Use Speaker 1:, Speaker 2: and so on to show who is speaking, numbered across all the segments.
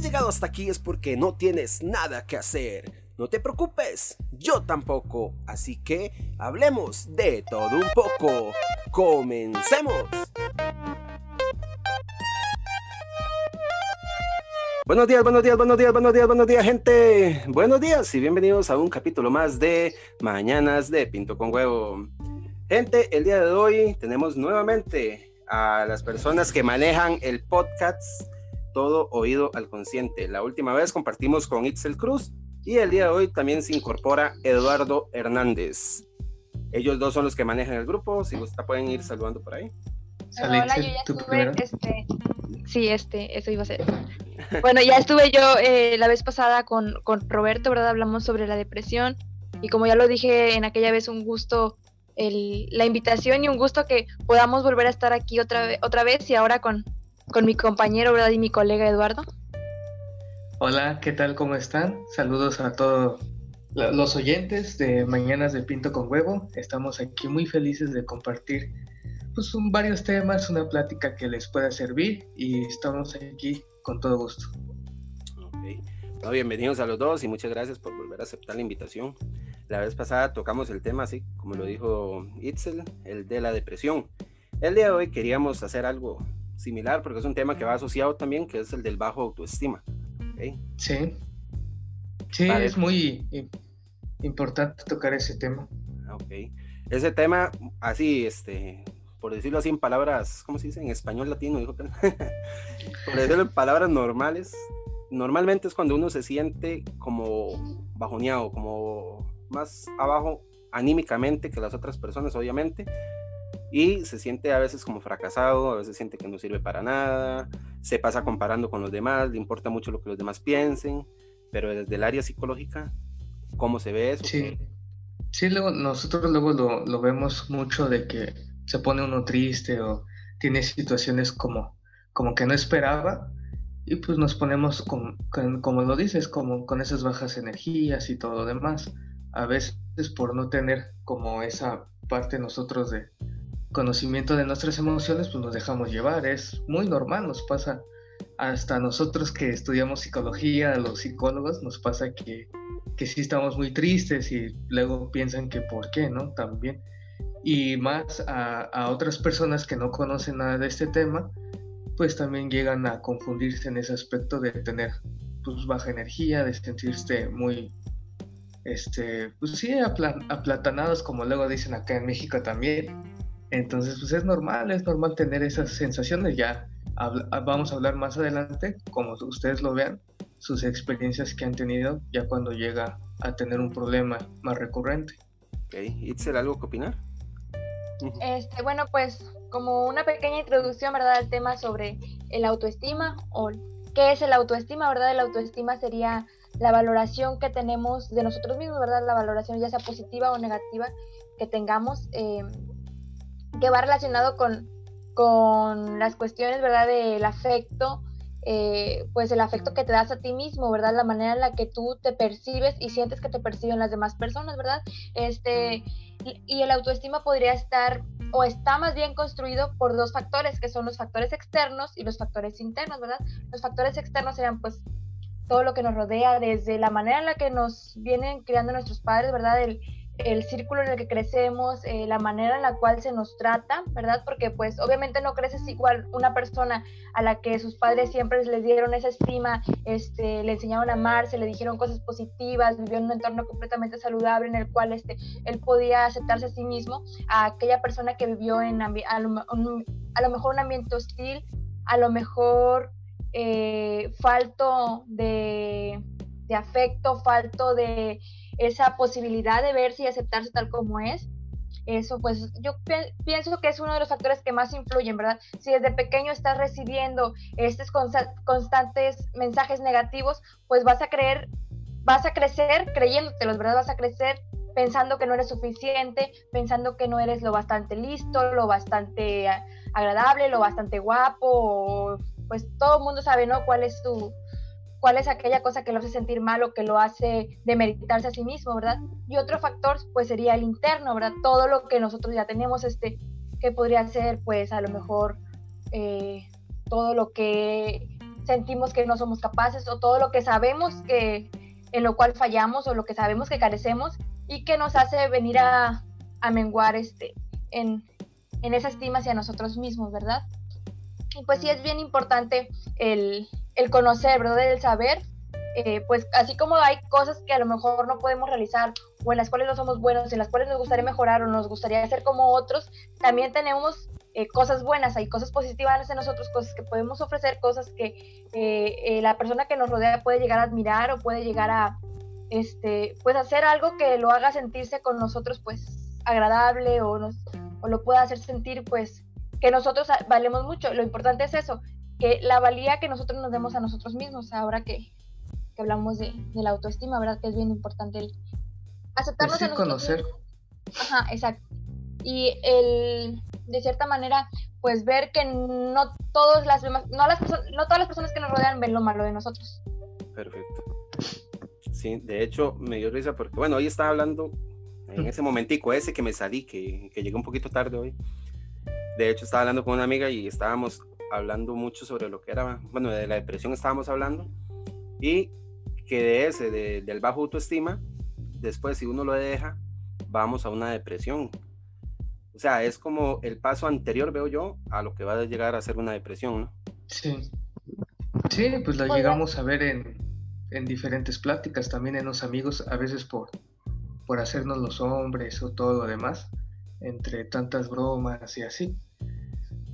Speaker 1: llegado hasta aquí es porque no tienes nada que hacer. No te preocupes, yo tampoco. Así que hablemos de todo un poco. Comencemos. Buenos días, buenos días, buenos días, buenos días, buenos días, gente. Buenos días y bienvenidos a un capítulo más de Mañanas de Pinto con Huevo. Gente, el día de hoy tenemos nuevamente a las personas que manejan el podcast Todo Oído al Consciente. La última vez compartimos con Itzel Cruz y el día de hoy también se incorpora Eduardo Hernández. Ellos dos son los que manejan el grupo. Si gusta, pueden ir saludando por ahí.
Speaker 2: Hola, yo ya estuve, este, sí, este, eso iba a ser. Bueno, ya estuve yo eh, la vez pasada con, con, Roberto, ¿verdad? Hablamos sobre la depresión y como ya lo dije en aquella vez, un gusto el, la invitación y un gusto que podamos volver a estar aquí otra, vez otra vez y ahora con, con mi compañero, ¿verdad? Y mi colega Eduardo.
Speaker 3: Hola, ¿qué tal? ¿Cómo están? Saludos a todos los oyentes de Mañanas de Pinto con Huevo. Estamos aquí muy felices de compartir pues, varios temas, una plática que les pueda servir y estamos aquí con todo gusto.
Speaker 1: Ok. bienvenidos a los dos y muchas gracias por volver a aceptar la invitación. La vez pasada tocamos el tema, así como lo dijo Itzel, el de la depresión. El día de hoy queríamos hacer algo similar porque es un tema que va asociado también, que es el del bajo autoestima.
Speaker 3: Sí. Sí, es muy importante tocar ese tema.
Speaker 1: Ok. Ese tema, así, este, por decirlo así en palabras, ¿cómo se dice? En español latino, dijo por decirlo en palabras normales, normalmente es cuando uno se siente como bajoneado, como más abajo anímicamente que las otras personas, obviamente, y se siente a veces como fracasado, a veces siente que no sirve para nada, se pasa comparando con los demás, le importa mucho lo que los demás piensen, pero desde el área psicológica, ¿cómo se ve eso?
Speaker 3: Sí, sí luego, nosotros luego lo, lo vemos mucho de que se pone uno triste o tiene situaciones como, como que no esperaba y pues nos ponemos con, como lo dices, como con esas bajas energías y todo lo demás. A veces por no tener como esa parte nosotros de conocimiento de nuestras emociones, pues nos dejamos llevar. Es muy normal, nos pasa hasta nosotros que estudiamos psicología, los psicólogos, nos pasa que, que sí estamos muy tristes y luego piensan que por qué, ¿no? También y más a, otras personas que no conocen nada de este tema, pues también llegan a confundirse en ese aspecto de tener pues baja energía, de sentirse muy, este, pues sí, aplatanados, como luego dicen acá en México también. Entonces, pues es normal, es normal tener esas sensaciones. Ya vamos a hablar más adelante, como ustedes lo vean, sus experiencias que han tenido ya cuando llega a tener un problema más recurrente.
Speaker 1: Ok, ¿Itzel algo que opinar?
Speaker 2: Este, bueno, pues como una pequeña introducción, ¿verdad? Al tema sobre el autoestima o qué es el autoestima, ¿verdad? El autoestima sería la valoración que tenemos de nosotros mismos, ¿verdad? La valoración ya sea positiva o negativa que tengamos, em, que va relacionado con, con las cuestiones, ¿verdad? Del afecto, eh, pues el afecto que te das a ti mismo, ¿verdad? La manera en la que tú te percibes y sientes que te perciben las demás personas, ¿verdad? Este, y el autoestima podría estar o está más bien construido por dos factores, que son los factores externos y los factores internos, ¿verdad? Los factores externos serían pues todo lo que nos rodea, desde la manera en la que nos vienen criando nuestros padres, ¿verdad? El, el círculo en el que crecemos, eh, la manera en la cual se nos trata, ¿verdad? Porque pues obviamente no creces igual una persona a la que sus padres siempre les dieron esa estima, este, le enseñaron a amarse, le dijeron cosas positivas, vivió en un entorno completamente saludable en el cual este, él podía aceptarse a sí mismo, a aquella persona que vivió en a lo, a lo mejor un ambiente hostil, a lo mejor eh, falto de, de afecto, falto de esa posibilidad de verse y aceptarse tal como es. Eso, pues yo pienso que es uno de los factores que más influyen, ¿verdad? Si desde pequeño estás recibiendo estos constantes mensajes negativos, pues vas a creer, vas a crecer creyéndotelos, ¿verdad? Vas a crecer pensando que no eres suficiente, pensando que no eres lo bastante listo, lo bastante agradable, lo bastante guapo, pues todo el mundo sabe, ¿no? ¿Cuál es tu, cuál es aquella cosa que lo hace sentir mal o que lo hace demeritarse a sí mismo, ¿verdad? Y otro factor, pues sería el interno, ¿verdad? Todo lo que nosotros ya tenemos, este, que podría ser, pues a lo mejor, eh, todo lo que sentimos que no somos capaces o todo lo que sabemos que en lo cual fallamos o lo que sabemos que carecemos y que nos hace venir a, a menguar este, en, en, esa estima hacia nosotros mismos, ¿verdad? Y pues sí es bien importante el, el conocer, ¿verdad? El saber, eh, pues así como hay cosas que a lo mejor no podemos realizar o en las cuales no somos buenos, en las cuales nos gustaría mejorar o nos gustaría ser como otros, también tenemos eh, cosas buenas, hay cosas positivas en nosotros, cosas que podemos ofrecer, cosas que eh, la persona que nos rodea puede llegar a admirar o puede llegar a, este, pues hacer algo que lo haga sentirse con nosotros, pues agradable o, nos, o lo pueda hacer sentir, pues que nosotros valemos mucho. Lo importante es eso, que la valía que nosotros nos demos a nosotros mismos, ahora que, que hablamos de, de, la autoestima, ¿verdad? Que es bien importante el aceptarnos
Speaker 3: a conocer.
Speaker 2: Ajá, exacto. Y el, de cierta manera, pues ver que no, todas las, no, las, no todas las personas que nos rodean ven lo malo de nosotros.
Speaker 1: Perfecto. Sí, de hecho me dio risa porque, bueno, hoy estaba hablando en ese momentico ese que me salí, que, que llegué un poquito tarde hoy. De hecho, estaba hablando con una amiga y estábamos hablando mucho sobre lo que era, bueno, de la depresión estábamos hablando y que de ese, del bajo autoestima, después si uno lo deja, vamos a una depresión. O sea, es como el paso anterior, veo yo, a lo que va a llegar a ser una depresión, ¿no?
Speaker 3: Sí. Sí, pues lo llegamos a ver en, en diferentes pláticas, también en los amigos, a veces por, por hacernos los hombres o todo lo demás, entre tantas bromas y así.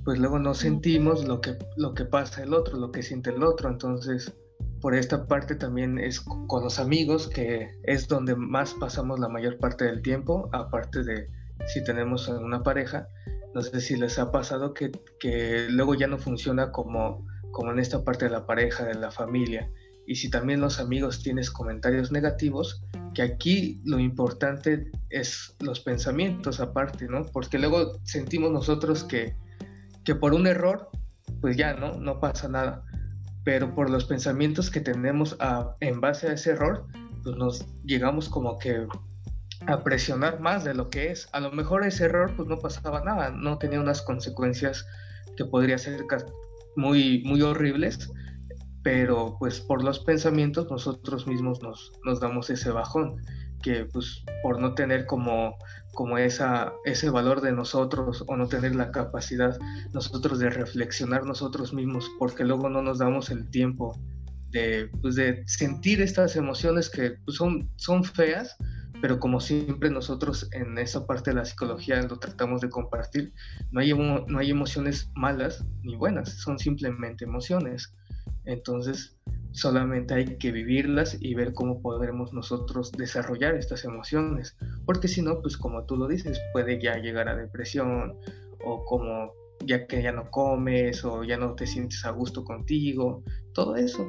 Speaker 3: Pues luego no sentimos lo que, lo que pasa el otro, lo que siente el otro, entonces por esta parte también es con los amigos, que es donde más pasamos la mayor parte del tiempo, aparte de si tenemos una pareja. No sé si les ha pasado que, que luego ya no funciona como, como en esta parte de la pareja, de la familia. Y si también los amigos tienes comentarios negativos, que aquí lo importante es los pensamientos aparte, ¿no? Porque luego sentimos nosotros que, que por un error, pues ya, ¿no? No pasa nada pero por los pensamientos que tenemos en base a ese error, pues nos llegamos como que a presionar más de lo que es. A lo mejor ese error pues no pasaba nada, no tenía unas consecuencias que podría ser muy, muy horribles, pero pues por los pensamientos nosotros mismos nos, nos damos ese bajón, que pues por no tener como como esa, ese valor de nosotros o no tener la capacidad nosotros de reflexionar nosotros mismos, porque luego no nos damos el tiempo de, pues de sentir estas emociones que pues, son, son feas, pero como siempre nosotros en esa parte de la psicología lo tratamos de compartir, no hay, no hay emociones malas ni buenas, son simplemente emociones. Entonces, solamente hay que vivirlas y ver cómo podremos nosotros desarrollar estas emociones, porque si no, pues como tú lo dices, puede ya llegar a depresión o como ya que ya no comes o ya no te sientes a gusto contigo, todo eso.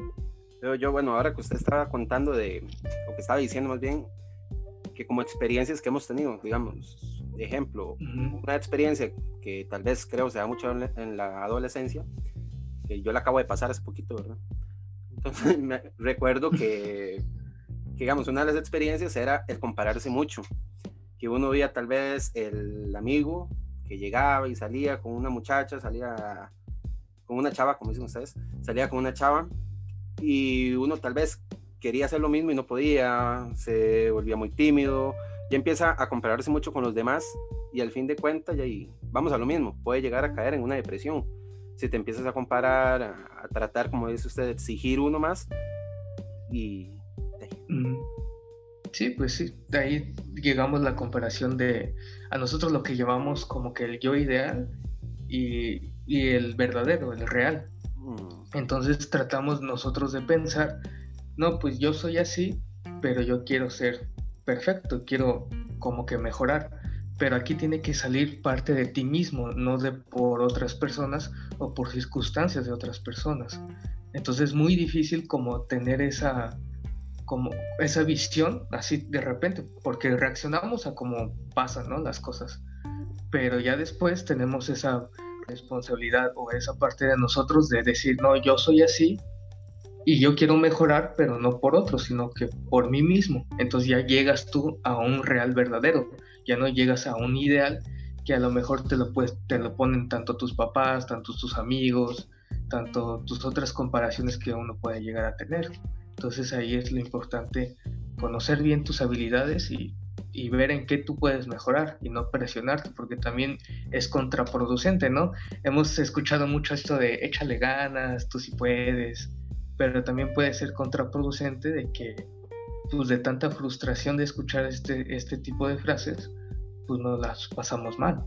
Speaker 1: Pero yo, bueno, ahora que usted estaba contando de, o que estaba diciendo más bien, que como experiencias que hemos tenido, digamos, ejemplo, una experiencia que tal vez creo se da mucho en la adolescencia, que yo la acabo de pasar hace poquito, ¿verdad? Entonces recuerdo que, digamos, una de las experiencias era el compararse mucho, que uno veía tal vez el amigo que llegaba y salía con una muchacha, salía con una chava, como dicen ustedes, salía con una chava y uno tal vez quería hacer lo mismo y no podía, se volvía muy tímido, ya empieza a compararse mucho con los demás y al fin de cuentas, ahí vamos a lo mismo, puede llegar a caer en una depresión si te empiezas a comparar, a, tratar, como dice usted, de exigir uno más y...
Speaker 3: Sí, pues sí, de ahí llegamos la comparación de a nosotros lo que llevamos como que el yo ideal y, y el verdadero, el real. Mm. Entonces tratamos nosotros de pensar, no, pues yo soy así, pero yo quiero ser perfecto, quiero como que mejorar pero aquí tiene que salir parte de ti mismo, no de por otras personas o por circunstancias de otras personas. Entonces es muy difícil como tener esa como esa visión así de repente, porque reaccionamos a cómo pasan ¿no? las cosas, pero ya después tenemos esa responsabilidad o esa parte de nosotros de decir, no, yo soy así y yo quiero mejorar, pero no por otro, sino que por mí mismo. Entonces ya llegas tú a un real verdadero ya no llegas a un ideal que a lo mejor te lo, te lo ponen tanto tus papás, tanto tus amigos, tanto tus otras comparaciones que uno puede llegar a tener. Entonces ahí es lo importante conocer bien tus habilidades y, y, ver en qué tú puedes mejorar y no presionarte, porque también es contraproducente, ¿no? Hemos escuchado mucho esto de échale ganas, tú sí puedes, pero también puede ser contraproducente de que, pues de tanta frustración de escuchar este, este tipo de frases, pues nos las pasamos mal.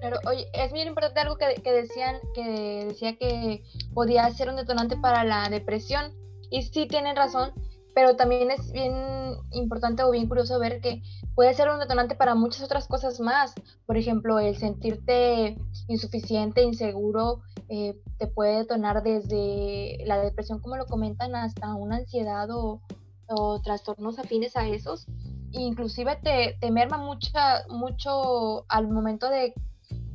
Speaker 2: Pero, oye, es muy importante algo que, que, decían, que decía que podía ser un detonante para la depresión. Y sí tienen razón, pero también es bien importante o bien curioso ver que puede ser un detonante para muchas otras cosas más. Por ejemplo, el sentirte insuficiente, inseguro, eh, te puede detonar desde la depresión, como lo comentan, hasta una ansiedad o, trastornos afines a esos. Inclusive te, te merma mucha, mucho al momento de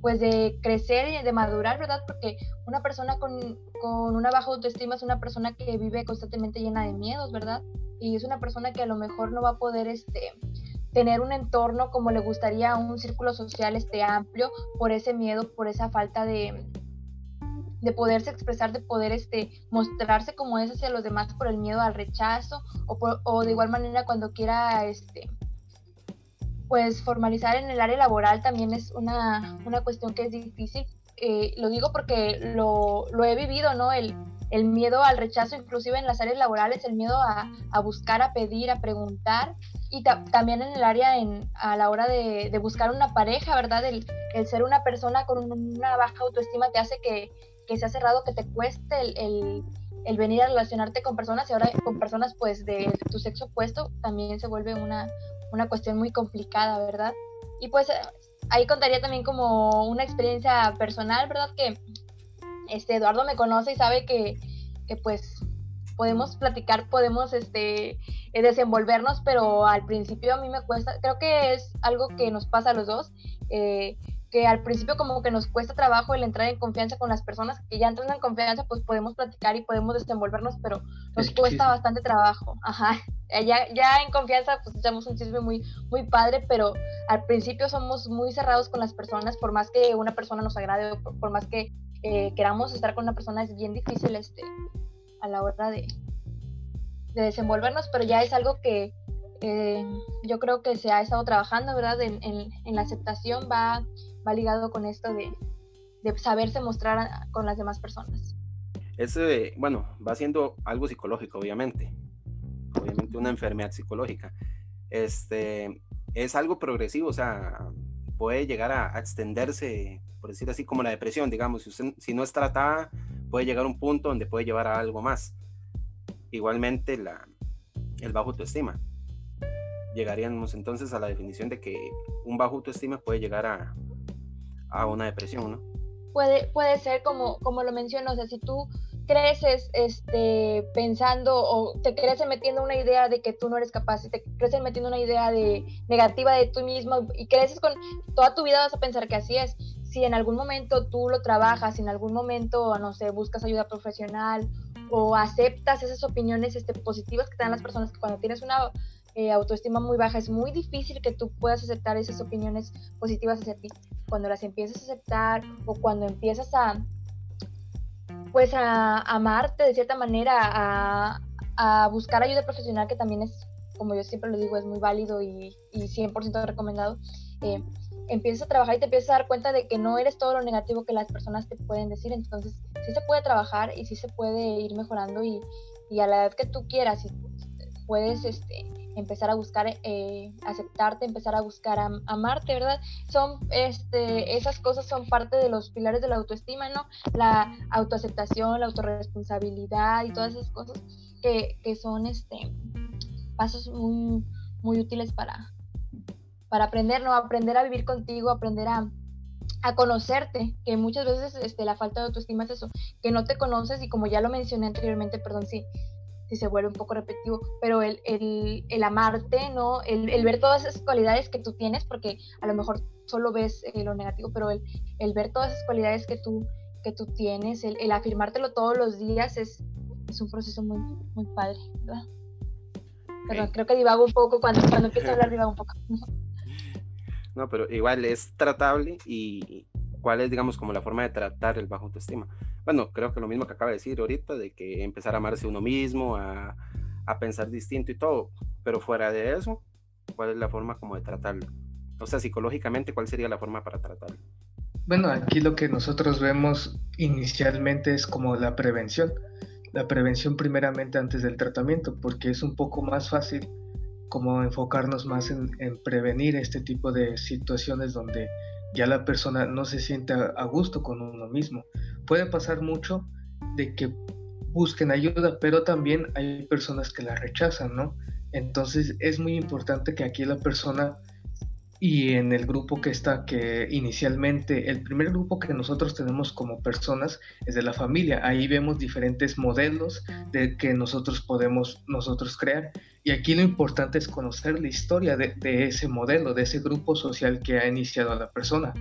Speaker 2: pues de crecer y de madurar, ¿verdad? Porque una persona con, con, una baja autoestima es una persona que vive constantemente llena de miedos, ¿verdad? Y es una persona que a lo mejor no va a poder este, tener un entorno como le gustaría, un círculo social este, amplio, por ese miedo, por esa falta de, de poderse expresar, de poder este, mostrarse como es hacia los demás por el miedo al rechazo, o, o de igual manera cuando quiera este, pues formalizar en el área laboral también es una, una cuestión que es difícil. Eh, lo digo porque lo, lo, he vivido, ¿no? El, el miedo al rechazo, inclusive en las áreas laborales, el miedo a, a buscar, a pedir, a preguntar, y también en el área en, a la hora de, de buscar una pareja, ¿verdad? El, el, ser una persona con una baja autoestima te hace que, que sea cerrado, que te cueste el, el, el, venir a relacionarte con personas y ahora con personas pues de tu sexo opuesto también se vuelve una, una cuestión muy complicada, ¿verdad? Y pues ahí contaría también como una experiencia personal, ¿verdad? Que este Eduardo me conoce y sabe que, que pues podemos platicar, podemos este, eh, desenvolvernos, pero al principio a mí me cuesta, creo que es algo que nos pasa a los dos, eh, que al principio como que nos cuesta trabajo el entrar en confianza con las personas, que ya entran en confianza pues podemos platicar y podemos desenvolvernos, pero nos cuesta bastante trabajo. Ajá. Ya, ya en confianza pues echamos un chisme muy, muy padre, pero al principio somos muy cerrados con las personas, por más que una persona nos agrade por, más que eh, queramos estar con una persona es bien difícil este, a la hora de, de desenvolvernos, pero ya es algo que eh, yo creo que se ha estado trabajando, ¿verdad? En, en, en la aceptación va va ligado con esto de, de saberse mostrar con las demás personas.
Speaker 1: Ese, bueno, va siendo algo psicológico, obviamente. Obviamente una enfermedad psicológica. Este, es algo progresivo, o sea, puede llegar a, extenderse, por decir así, como la depresión, digamos, si, usted, si no es tratada, puede llegar a un punto donde puede llevar a algo más. Igualmente la, el bajo autoestima. Llegaríamos entonces a la definición de que un bajo autoestima puede llegar a, a una depresión, ¿no?
Speaker 2: Puede, puede ser como, como lo menciono, o sea, si tú creces este, pensando o te creces metiendo una idea de que tú no eres capaz, te creces metiendo una idea de negativa de tú mismo y creces con toda tu vida vas a pensar que así es. Si en algún momento tú lo trabajas, si en algún momento, no sé, buscas ayuda profesional o aceptas esas opiniones este, positivas que te dan las personas, que cuando tienes una eh, autoestima muy baja, es muy difícil que tú puedas aceptar esas opiniones positivas hacia ti. Cuando las empiezas a aceptar o cuando empiezas a, pues a, amarte de cierta manera, a, a, buscar ayuda profesional, que también es, como yo siempre lo digo, es muy válido y, y 100% recomendado. Eh, empiezas a trabajar y te empiezas a dar cuenta de que no eres todo lo negativo que las personas te pueden decir. Entonces, sí se puede trabajar y sí se puede ir mejorando y, y a la edad que tú quieras, puedes este, empezar a buscar eh, aceptarte, empezar a buscar amarte, ¿verdad? Son, este, esas cosas son parte de los pilares de la autoestima, ¿no? La autoaceptación, la autorresponsabilidad y todas esas cosas que, que son, este, pasos muy, muy útiles para, para aprender, ¿no? Aprender a vivir contigo, aprender a, a conocerte, que muchas veces este, la falta de autoestima es eso, que no te conoces y como ya lo mencioné anteriormente, perdón, sí, si se vuelve un poco repetitivo, pero el, el, el amarte, ¿no? El, el, ver todas esas cualidades que tú tienes, porque a lo mejor solo ves eh, lo negativo, pero el, el, ver todas esas cualidades que tú, que tú tienes, el, el afirmártelo todos los días es, es un proceso muy, muy padre, ¿verdad? Creo que divago un poco cuando, cuando empiezo a hablar, divago un poco.
Speaker 1: No, pero igual es tratable y cuál es, digamos, como la forma de tratar el bajo autoestima. Bueno, creo que lo mismo que acaba de decir ahorita, de que empezar a amarse uno mismo, a, pensar distinto y todo, pero fuera de eso, ¿cuál es la forma como de tratarlo? O sea, psicológicamente, ¿cuál sería la forma para tratarlo?
Speaker 3: Bueno, aquí lo que nosotros vemos inicialmente es como la prevención. La prevención primeramente antes del tratamiento, porque es un poco más fácil como enfocarnos más en, prevenir este tipo de situaciones donde ya la persona no se siente a, gusto con uno mismo. Puede pasar mucho de que busquen ayuda, pero también hay personas que la rechazan, ¿no? Entonces es muy importante que aquí la persona y en el grupo que está, que inicialmente, el primer grupo que nosotros tenemos como personas es de la familia. Ahí vemos diferentes modelos de que nosotros podemos nosotros crear. Y aquí lo importante es conocer la historia de, de ese modelo, de ese grupo social que ha iniciado a la persona.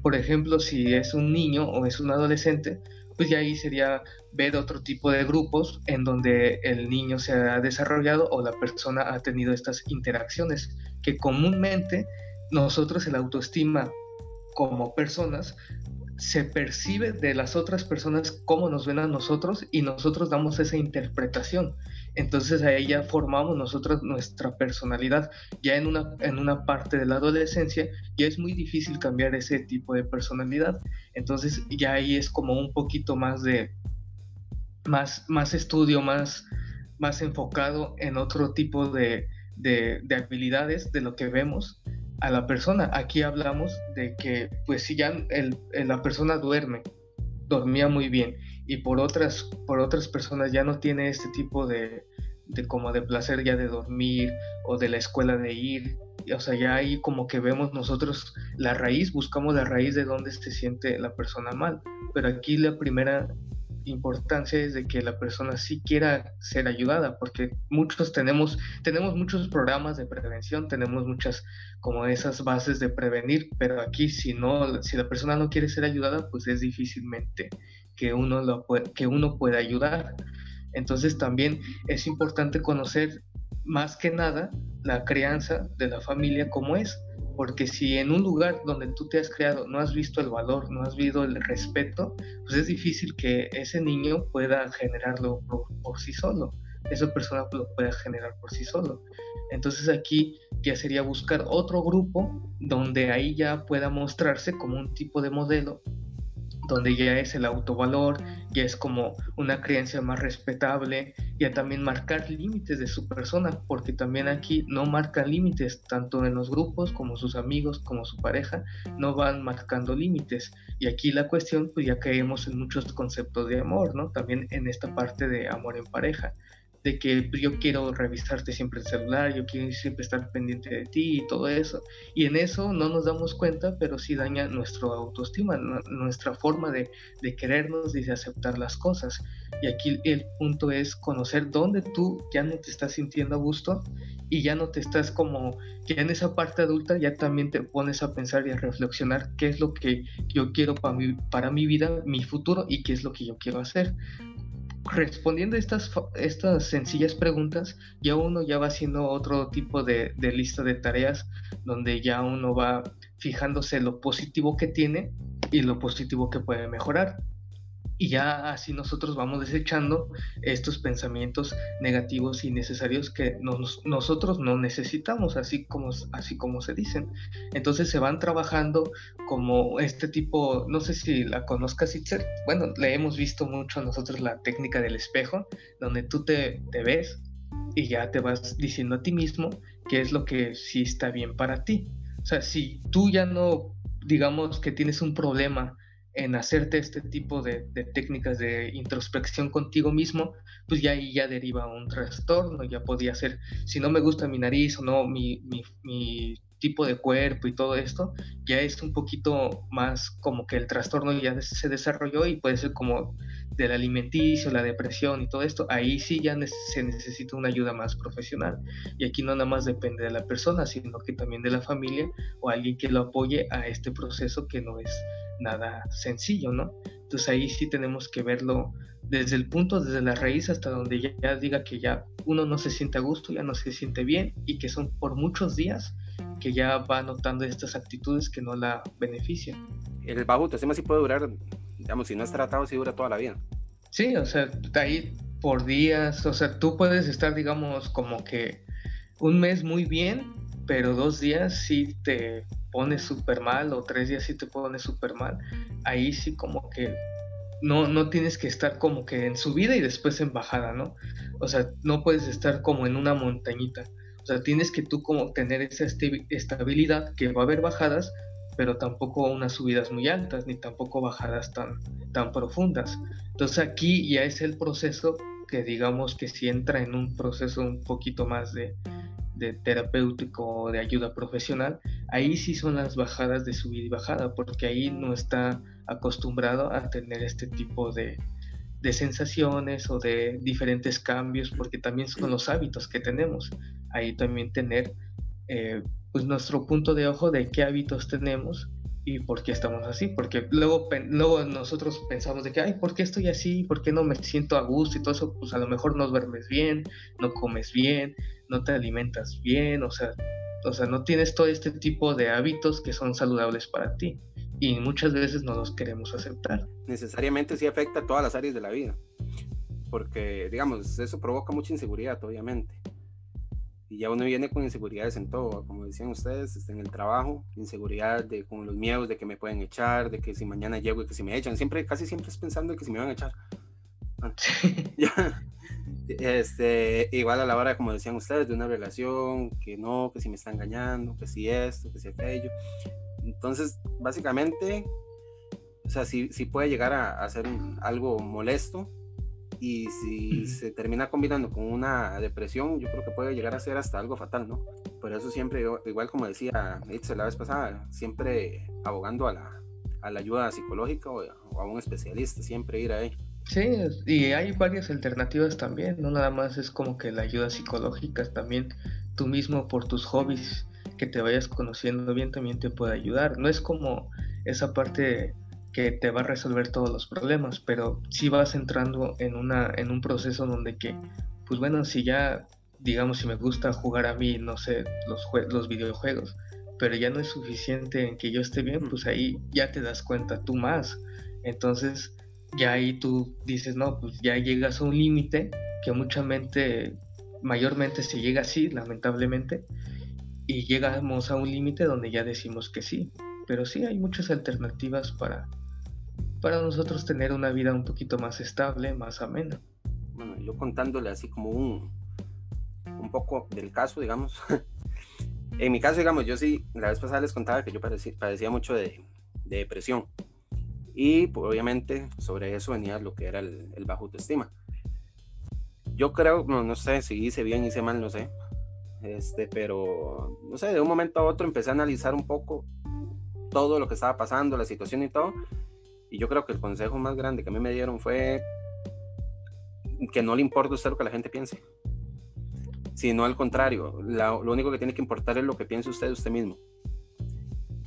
Speaker 3: Por ejemplo, si es un niño o es un adolescente, pues ya ahí sería ver otro tipo de grupos en donde el niño se ha desarrollado o la persona ha tenido estas interacciones que comúnmente nosotros el autoestima como personas se percibe de las otras personas cómo nos ven a nosotros y nosotros damos esa interpretación. Entonces ahí ya formamos nosotros nuestra personalidad. Ya en una, en una parte de la adolescencia ya es muy difícil cambiar ese tipo de personalidad. Entonces ya ahí es como un poquito más de más, más estudio, más, más enfocado en otro tipo de, de habilidades de lo que vemos a la persona. Aquí hablamos de que, pues si ya el, la persona duerme, dormía muy bien, y por otras, por otras personas ya no tiene este tipo de, de como de placer ya de dormir o de la escuela de ir, o sea, ya ahí como que vemos nosotros la raíz, buscamos la raíz de donde se siente la persona mal, pero aquí la primera importancia es de que la persona sí quiera ser ayudada, porque muchos tenemos, tenemos muchos programas de prevención, tenemos muchas como esas bases de prevenir, pero aquí si no, si la persona no quiere ser ayudada, pues es difícilmente que uno, lo que uno pueda ayudar. Entonces también es importante conocer más que nada la crianza de la familia como es, porque si en un lugar donde tú te has creado no has visto el valor, no has visto el respeto, pues es difícil que ese niño pueda generarlo por, sí solo, esa persona lo pueda generar por sí solo. Entonces aquí ya sería buscar otro grupo donde ahí ya pueda mostrarse como un tipo de modelo donde ya es el autovalor, ya es como una creencia más respetable, ya también marcar límites de su persona, porque también aquí no marcan límites, tanto en los grupos como sus amigos, como su pareja, no van marcando límites. Y aquí la cuestión, pues ya caemos en muchos conceptos de amor, ¿no? También en esta parte de amor en pareja de que yo quiero revisarte siempre el celular, yo quiero siempre estar pendiente de ti y todo eso. Y en eso no nos damos cuenta, pero sí daña nuestra autoestima, nuestra forma de, de querernos y de aceptar las cosas. Y aquí el punto es conocer dónde tú ya no te estás sintiendo a gusto y ya no te estás como, que en esa parte adulta ya también te pones a pensar y a reflexionar qué es lo que yo quiero para mi, para mi vida, mi futuro y qué es lo que yo quiero hacer respondiendo estas, estas sencillas preguntas, ya uno ya va haciendo otro tipo de, de, lista de tareas donde ya uno va fijándose lo positivo que tiene y lo positivo que puede mejorar y ya así nosotros vamos desechando estos pensamientos negativos y necesarios que nosotros no necesitamos, así como, así como se dicen. Entonces se van trabajando como este tipo, no sé si la conozcas, Itzer, bueno, le hemos visto mucho a nosotros la técnica del espejo, donde tú te, te ves y ya te vas diciendo a ti mismo qué es lo que sí está bien para ti. O sea, si tú ya no, digamos que tienes un problema, en hacerte este tipo de, técnicas de introspección contigo mismo, pues ya ahí ya deriva un trastorno, ya podía ser, si no me gusta mi nariz o no mi, mi tipo de cuerpo y todo esto, ya es un poquito más como que el trastorno ya se desarrolló y puede ser como del alimenticio, la depresión y todo esto, ahí sí ya se necesita una ayuda más profesional. Y aquí no nada más depende de la persona, sino que también de la familia o alguien que lo apoye a este proceso que no es nada sencillo, ¿no? Entonces ahí sí tenemos que verlo desde el punto, desde la raíz hasta donde ya, diga que ya uno no se siente a gusto, ya no se siente bien y que son por muchos días que ya va notando estas actitudes que no la benefician.
Speaker 1: el bajo autoestima sí puede durar, digamos, si no es tratado, sí dura toda la vida.
Speaker 3: Sí, o sea, ahí por días, o sea, tú puedes estar, digamos, como que un mes muy bien, pero dos días sí te pones súper mal o tres días sí te pones súper mal. Ahí sí como que no, no tienes que estar como que en subida y después en bajada, ¿no? O sea, no puedes estar como en una montañita. O sea, tienes que tú como tener esa estabilidad que va a haber bajadas, pero tampoco unas subidas muy altas, ni tampoco bajadas tan, tan profundas. Entonces aquí ya es el proceso que digamos que si entra en un proceso un poquito más de, de terapéutico o de ayuda profesional, ahí sí son las bajadas de subida y bajada, porque ahí no está acostumbrado a tener este tipo de, de sensaciones o de diferentes cambios, porque también son los hábitos que tenemos. Ahí también tener eh, pues nuestro punto de ojo de qué hábitos tenemos y por qué estamos así, porque luego, luego nosotros pensamos de que, ay, ¿por qué estoy así? ¿Por qué no me siento a gusto y todo eso? Pues a lo mejor no duermes bien, no comes bien, no te alimentas bien, o sea, o sea, no tienes todo este tipo de hábitos que son saludables para ti y muchas veces no los queremos aceptar.
Speaker 1: Necesariamente sí afecta a todas las áreas de la vida, porque, digamos, eso provoca mucha inseguridad, obviamente y ya uno viene con inseguridades en todo, como decían ustedes, está en el trabajo, inseguridad de con los miedos de que me pueden echar, de que si mañana llego y que si me echan, siempre, casi siempre es pensando que si me van a echar. Ah, este, igual a la hora, como decían ustedes, de una relación, que no, que si me está engañando, que si esto, que si aquello. Entonces, básicamente, o sea, sí, sí puede llegar a, a ser algo molesto, y si se termina combinando con una depresión, yo creo que puede llegar a ser hasta algo fatal, ¿no? Por eso siempre, igual como decía Itze la vez pasada, siempre abogando a la, a la ayuda psicológica o, a un especialista, siempre ir ahí.
Speaker 3: Sí, y hay varias alternativas también, no nada más es como que la ayuda psicológica, también tú mismo por tus hobbies que te vayas conociendo bien también te puede ayudar. No es como esa parte que te va a resolver todos los problemas, pero si vas entrando en, una, en un proceso donde que, pues bueno, si ya, digamos, si me gusta jugar a mí, no sé, los, los videojuegos, pero ya no es suficiente en que yo esté bien, pues ahí ya te das cuenta tú más. Entonces, ya ahí tú dices, no, pues ya llegas a un límite que mucha mente, mayormente se llega así, lamentablemente, y llegamos a un límite donde ya decimos que sí. Pero sí hay muchas alternativas para, para nosotros tener una vida un poquito más estable, más amena.
Speaker 1: Bueno, yo contándole así como un, un poco del caso, digamos. en mi caso, digamos, yo sí, la vez pasada les contaba que yo padecía, mucho de, de, depresión. Y pues, obviamente sobre eso venía lo que era el, el bajo autoestima. Yo creo, no, no sé si hice bien, hice mal, no sé. Este, pero no sé, de un momento a otro empecé a analizar un poco todo lo que estaba pasando, la situación y todo, y yo creo que el consejo más grande que a mí me dieron fue que no le importa a usted lo que la gente piense, sino al contrario, lo único que tiene que importar es lo que piense usted de usted mismo.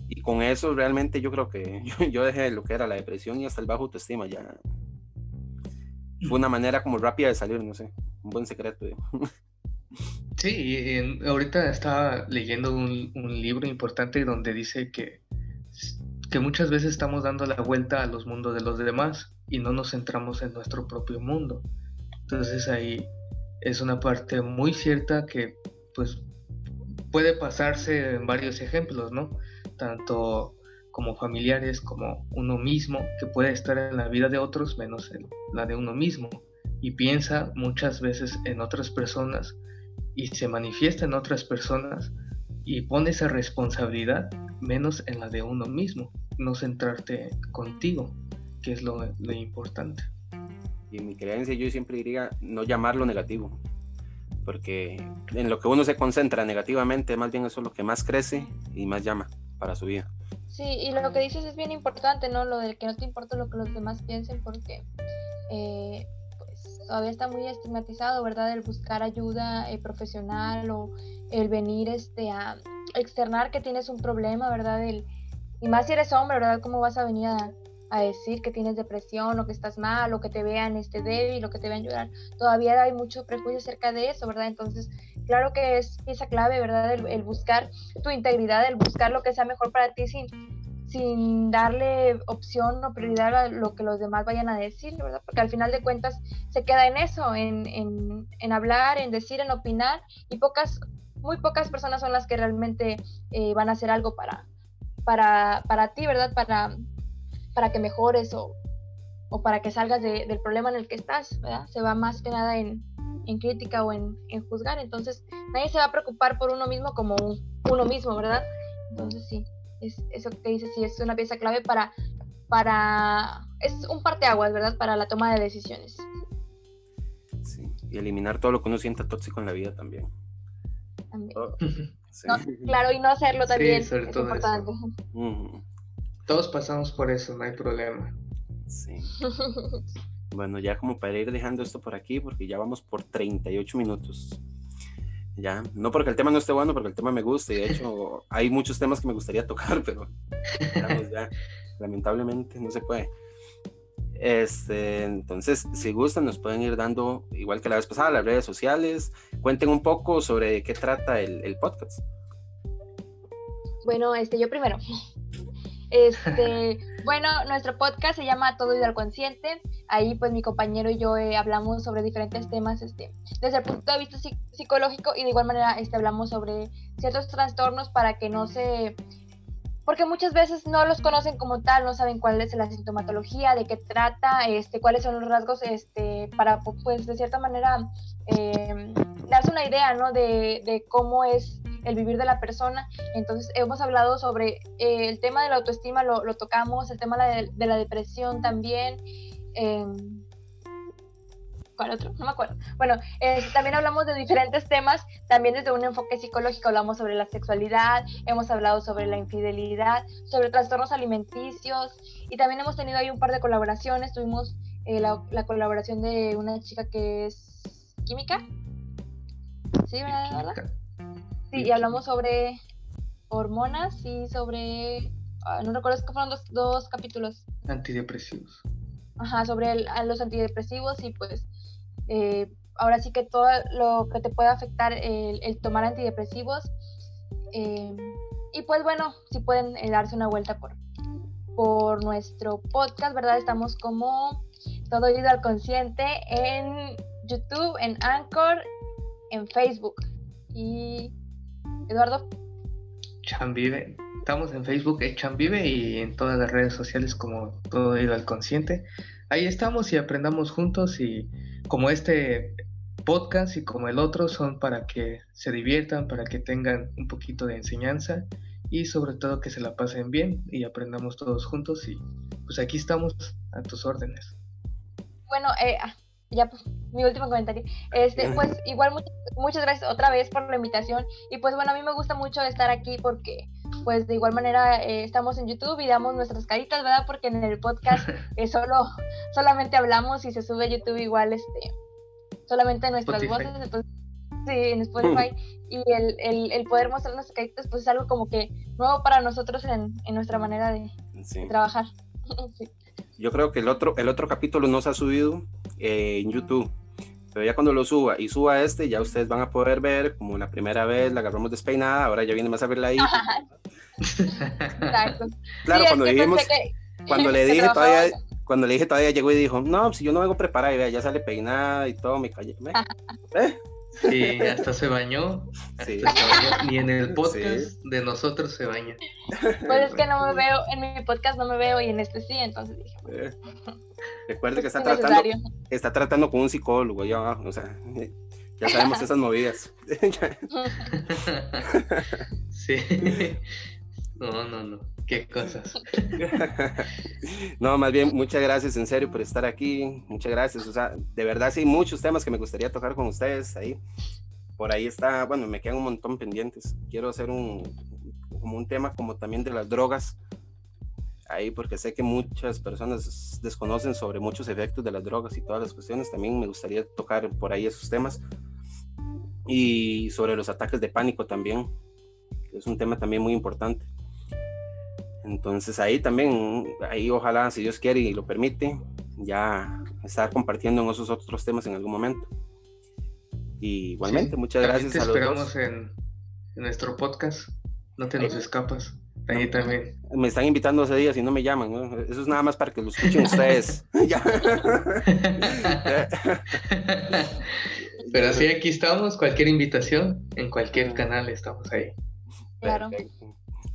Speaker 1: Y con eso realmente yo creo que yo, dejé lo que era la depresión y hasta el bajo autoestima ya. Fue una manera como rápida de salir, no sé, un buen secreto.
Speaker 3: Sí, ahorita estaba leyendo un, un libro importante donde dice que que muchas veces estamos dando la vuelta a los mundos de los demás y no nos centramos en nuestro propio mundo. Entonces ahí es una parte muy cierta que pues puede pasarse en varios ejemplos, ¿no? Tanto como familiares como uno mismo, que puede estar en la vida de otros menos en la de uno mismo. Y piensa muchas veces en otras personas y se manifiesta en otras personas y pone esa responsabilidad menos en la de uno mismo, no centrarte contigo, que es lo, importante.
Speaker 1: Y en mi creencia yo siempre diría no llamarlo negativo, porque en lo que uno se concentra negativamente, más bien eso es lo que más crece y más llama para su vida.
Speaker 2: Sí, y lo que dices es bien importante, ¿no? Lo de que no te importa lo que los demás piensen, porque eh, todavía está muy estigmatizado, ¿verdad? El buscar ayuda eh, profesional o el venir este, a externar que tienes un problema, ¿verdad? El, y más si eres hombre, ¿verdad? ¿Cómo vas a venir a, decir que tienes depresión o que estás mal o que te vean este débil o que te vean llorar? Todavía hay mucho prejuicio acerca de eso, ¿verdad? Entonces, claro que es pieza clave, ¿verdad? El, buscar tu integridad, el buscar lo que sea mejor para ti sin, sin darle opción o prioridad a lo que los demás vayan a decir, ¿verdad? Porque al final de cuentas se queda en eso, en, en, en hablar, en decir, en opinar, y pocas, muy pocas personas son las que realmente eh, van a hacer algo para, para, para ti, ¿verdad? Para, para que mejores o, o para que salgas del problema en el que estás, ¿verdad? Se va más que nada en, en crítica o en, en, juzgar, entonces nadie se va a preocupar por uno mismo como uno mismo, ¿verdad? Entonces sí es eso que dices, sí, es una pieza clave para, para, es un parteaguas, ¿verdad? Para la toma de decisiones.
Speaker 1: Sí, y eliminar todo lo que uno sienta tóxico en la vida también.
Speaker 2: También. claro, y no hacerlo también es importante.
Speaker 3: Todos pasamos por eso, no hay problema.
Speaker 1: Sí. bueno, ya como para ir dejando esto por aquí, porque ya vamos por 38 minutos. Ya, no porque el tema no esté bueno, porque el tema me gusta y de hecho hay muchos temas que me gustaría tocar, pero ya, lamentablemente no se puede. Este, entonces, si gustan, nos pueden ir dando, igual que la vez pasada, las redes sociales. Cuenten un poco sobre qué trata el, el podcast.
Speaker 2: Bueno, este, yo primero. Este, bueno, nuestro podcast se llama Todo Ido al Consciente. Ahí pues mi compañero y yo eh, hablamos sobre diferentes temas este, desde el punto de vista psicológico y de igual manera este, hablamos sobre ciertos trastornos para que no se... Porque muchas veces no los conocen como tal, no saben cuál es la sintomatología, de qué trata, este, cuáles son los rasgos, este, para pues de cierta manera eh, darse una idea, ¿no? De, de cómo es el vivir de la persona. Entonces hemos hablado sobre eh, el tema de la autoestima, lo, tocamos, el tema de, la depresión también. Em, ¿Cuál otro? No me acuerdo. Bueno, también hablamos de diferentes temas, también desde un enfoque psicológico hablamos sobre la sexualidad, hemos hablado sobre la infidelidad, sobre trastornos alimenticios y también hemos tenido ahí un par de colaboraciones. Tuvimos eh, la, la, colaboración de una chica que es química. ¿Sí, verdad? Sí, y hablamos sobre hormonas y sobre, ah, no recuerdo, es que fueron dos, dos capítulos.
Speaker 3: Antidepresivos.
Speaker 2: Ajá, sobre los antidepresivos y pues eh, ahora sí que todo lo que te puede afectar el, tomar antidepresivos. Eh, y pues bueno, si pueden eh, darse una vuelta por, por nuestro podcast, ¿verdad? Estamos como todo ido al consciente en YouTube, en Anchor, en Facebook. Y Eduardo.
Speaker 3: Chamvive. Estamos en Facebook, es Chamvive, y en todas las redes sociales como Todo Ido al Consciente. Ahí estamos y aprendamos juntos y como este podcast y como el otro son para que se diviertan, para que tengan un poquito de enseñanza y sobre todo que se la pasen bien y aprendamos todos juntos y pues aquí estamos a tus órdenes.
Speaker 2: Bueno, eh, ya pues, mi último comentario. Este, pues igual muchas, gracias otra vez por la invitación y pues bueno, a mí me gusta mucho estar aquí porque pues de igual manera eh, estamos en YouTube y damos nuestras caritas, ¿verdad? Porque en el podcast eh, solo solamente hablamos y se sube a YouTube igual este solamente nuestras voces, entonces sí, en Spotify y el, el, el, poder mostrar nuestras caritas pues es algo como que nuevo para nosotros en, en nuestra manera de, trabajar.
Speaker 1: Yo creo que el otro, el otro capítulo no se ha subido eh, en YouTube. Pero ya cuando lo suba y suba este, ya ustedes van a poder ver como la primera vez la agarramos despeinada, ahora ya viene más a verla ahí. claro, cuando dijimos, cuando le dije todavía, cuando le dije todavía llegó y dijo, no, si yo no vengo preparada y vea, ya sale peinada y todo, me callé.
Speaker 3: ¿Eh? Sí, hasta se bañó. Sí. Ni en el podcast de nosotros se baña.
Speaker 2: Pues es que no me veo, en mi podcast no me veo y en este sí, entonces dije. Eh.
Speaker 1: Recuerde que está tratando, está tratando con un psicólogo, ya, o sea, ya sabemos esas movidas.
Speaker 3: sí. No, no, no. Qué cosas.
Speaker 1: no, más bien, muchas gracias en serio por estar aquí. Muchas gracias. O sea, de verdad sí, muchos temas que me gustaría tocar con ustedes ahí. Por ahí está, bueno, me quedan un montón pendientes. Quiero hacer un, como un tema como también de las drogas ahí porque sé que muchas personas desconocen sobre muchos efectos de las drogas y todas las cuestiones. También me gustaría tocar por ahí esos temas. Y sobre los ataques de pánico también. Es un tema también muy importante. Entonces ahí también, ahí ojalá, si Dios quiere y lo permite, ya estar compartiendo en esos otros temas en algún momento. Y igualmente, muchas gracias
Speaker 3: te a los esperamos En, en nuestro podcast. No te nos escapas. ahí también.
Speaker 1: Me están invitando ese día si no me llaman, Eso es nada más para que lo escuchen ustedes.
Speaker 3: Pero sí, aquí estamos, cualquier invitación, en cualquier canal estamos ahí.
Speaker 2: Claro.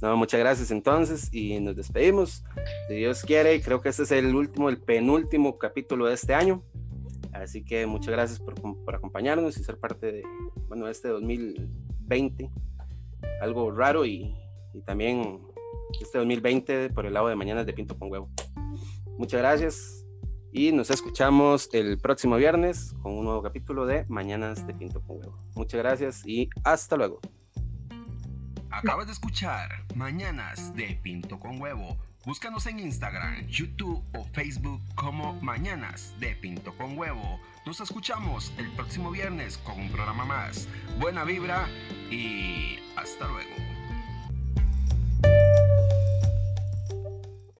Speaker 1: No, muchas gracias entonces y nos despedimos. Si Dios quiere, creo que este es el último, el penúltimo capítulo de este año. Así que muchas gracias por, por acompañarnos y ser parte de, bueno, este 2020. Algo raro y, y también este 2020 por el lado de Mañanas de Pinto con Huevo. Muchas gracias y nos escuchamos el próximo viernes con un nuevo capítulo de Mañanas de Pinto con Huevo. Muchas gracias y hasta luego.
Speaker 4: Acabas de escuchar Mañanas de Pinto con Huevo. Búscanos en Instagram, YouTube o Facebook como Mañanas de Pinto con Huevo. Nos escuchamos el próximo viernes con un programa más. Buena vibra y hasta luego.